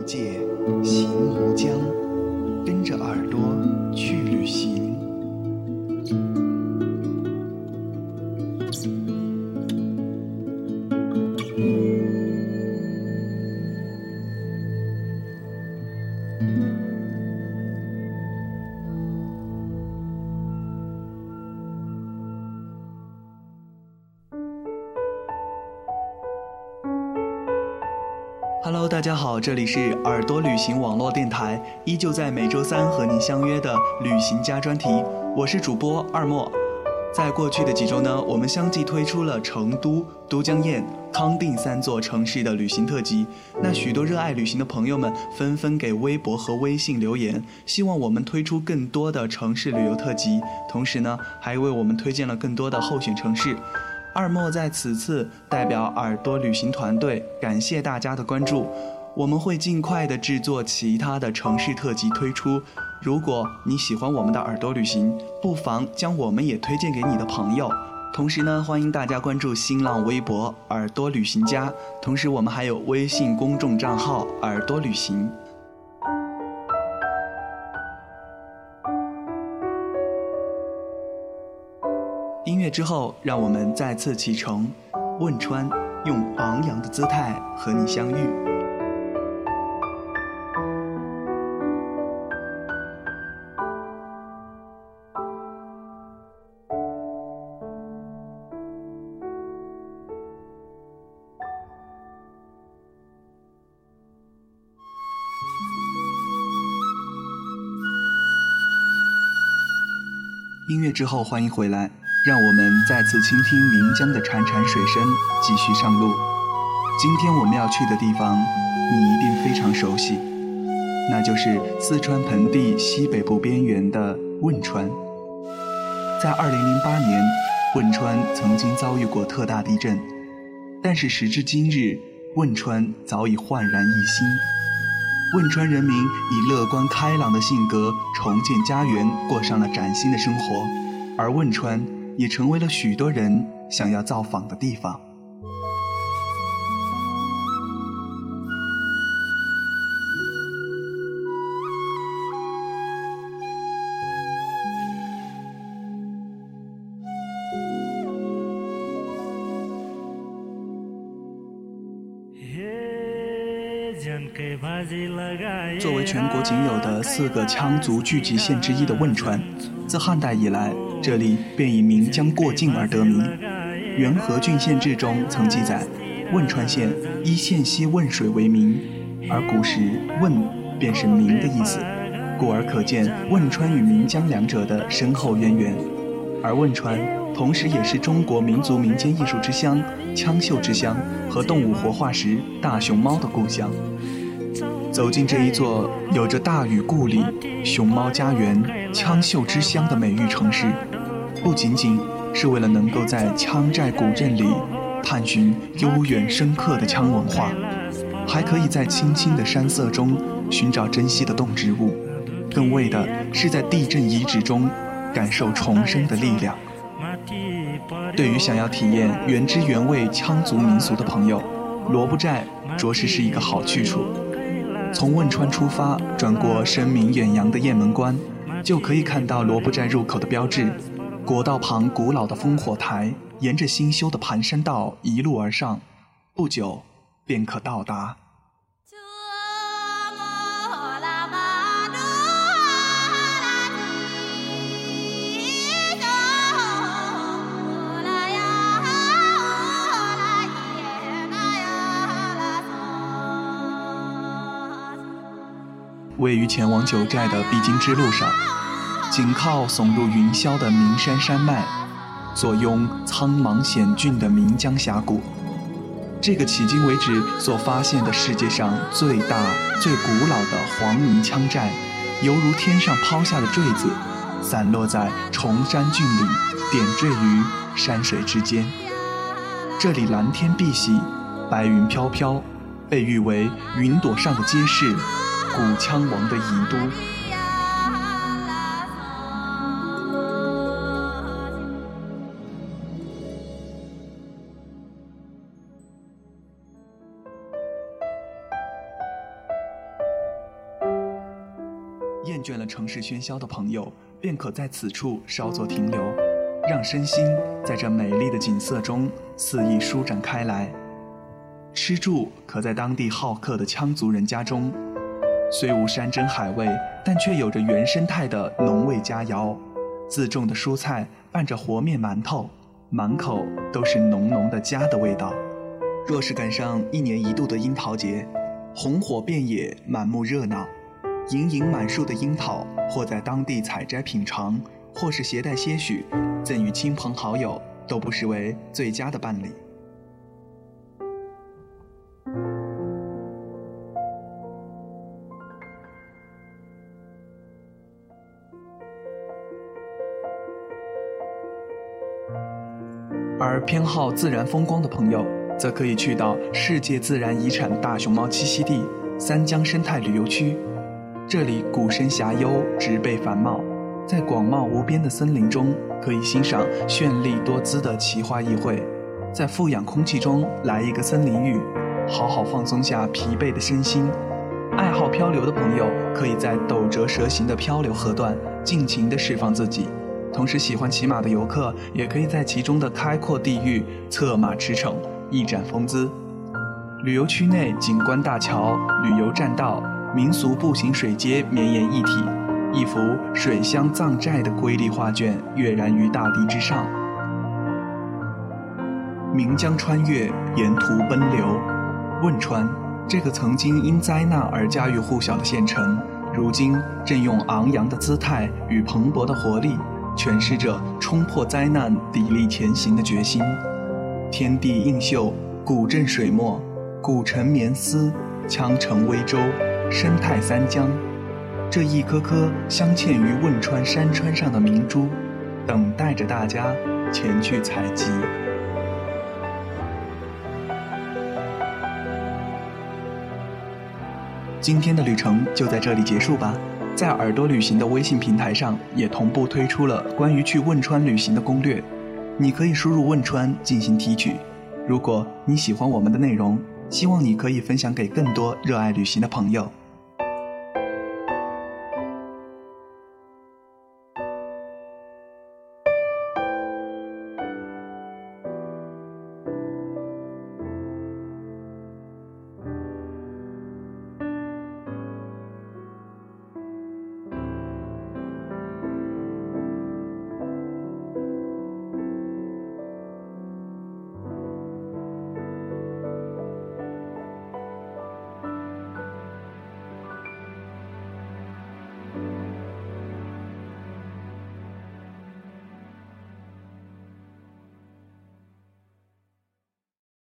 无界，行无疆，跟着耳朵去旅行。Hello，大家好，这里是耳朵旅行网络电台，依旧在每周三和你相约的旅行家专题，我是主播二莫。在过去的几周呢，我们相继推出了成都、都江堰、康定三座城市的旅行特辑。那许多热爱旅行的朋友们纷纷给微博和微信留言，希望我们推出更多的城市旅游特辑。同时呢，还为我们推荐了更多的候选城市。二莫在此次代表耳朵旅行团队感谢大家的关注，我们会尽快的制作其他的城市特辑推出。如果你喜欢我们的耳朵旅行，不妨将我们也推荐给你的朋友。同时呢，欢迎大家关注新浪微博“耳朵旅行家”，同时我们还有微信公众账号“耳朵旅行”。之后，让我们再次启程，汶川，用昂扬的姿态和你相遇。音乐之后，欢迎回来。让我们再次倾听岷江的潺潺水声，继续上路。今天我们要去的地方，你一定非常熟悉，那就是四川盆地西北部边缘的汶川。在2008年，汶川曾经遭遇过特大地震，但是时至今日，汶川早已焕然一新。汶川人民以乐观开朗的性格重建家园，过上了崭新的生活，而汶川。也成为了许多人想要造访的地方。作为全国仅有的四个羌族聚集县之一的汶川，自汉代以来。这里便以岷江过境而得名，《元和郡县志》中曾记载，汶川县依县西汶水为名，而古时“汶”便是“岷”的意思，故而可见汶川与岷江两者的深厚渊源。而汶川同时也是中国民族民间艺术之乡、羌绣之乡和动物活化石大熊猫的故乡。走进这一座有着“大禹故里”、“熊猫家园”、“羌绣之乡”的美誉城市。不仅仅是为了能够在羌寨古镇里探寻悠远深刻的羌文化，还可以在青青的山色中寻找珍稀的动植物，更为的是在地震遗址中感受重生的力量。对于想要体验原汁原味羌族民俗的朋友，罗布寨着实是一个好去处。从汶川出发，转过声名远扬的雁门关，就可以看到罗布寨入口的标志。国道旁古老的烽火台，沿着新修的盘山道一路而上，不久便可到达。位于前往九寨的必经之路上。紧靠耸入云霄的岷山山脉，坐拥苍茫险峻的岷江峡谷，这个迄今为止所发现的世界上最大、最古老的黄泥羌寨，犹如天上抛下的坠子，散落在崇山峻岭，点缀于山水之间。这里蓝天碧玺，白云飘飘，被誉为云朵上的街市，古羌王的遗都。厌倦了城市喧嚣的朋友，便可在此处稍作停留，让身心在这美丽的景色中肆意舒展开来。吃住可在当地好客的羌族人家中，虽无山珍海味，但却有着原生态的浓味佳肴。自种的蔬菜拌着和面馒头，满口都是浓浓的家的味道。若是赶上一年一度的樱桃节，红火遍野，满目热闹。盈盈满树的樱桃，或在当地采摘品尝，或是携带些许，赠与亲朋好友，都不失为最佳的伴侣。而偏好自然风光的朋友，则可以去到世界自然遗产大熊猫栖息地三江生态旅游区。这里古深峡幽，植被繁茂，在广袤无边的森林中，可以欣赏绚丽多姿的奇花异卉，在富氧空气中来一个森林浴，好好放松下疲惫的身心。爱好漂流的朋友，可以在陡折蛇形的漂流河段尽情地释放自己；同时，喜欢骑马的游客，也可以在其中的开阔地域策马驰骋，一展风姿。旅游区内景观大桥、旅游栈道。民俗步行水街绵延一体，一幅水乡藏寨的瑰丽画卷跃然于大地之上。岷江穿越，沿途奔流。汶川这个曾经因灾难而家喻户晓的县城，如今正用昂扬的姿态与蓬勃的活力，诠释着冲破灾难、砥砺前行的决心。天地映秀，古镇水墨，古城绵丝，羌城微舟。生态三江，这一颗颗镶嵌于汶川山川上的明珠，等待着大家前去采集。今天的旅程就在这里结束吧。在耳朵旅行的微信平台上，也同步推出了关于去汶川旅行的攻略，你可以输入汶川进行提取。如果你喜欢我们的内容，希望你可以分享给更多热爱旅行的朋友。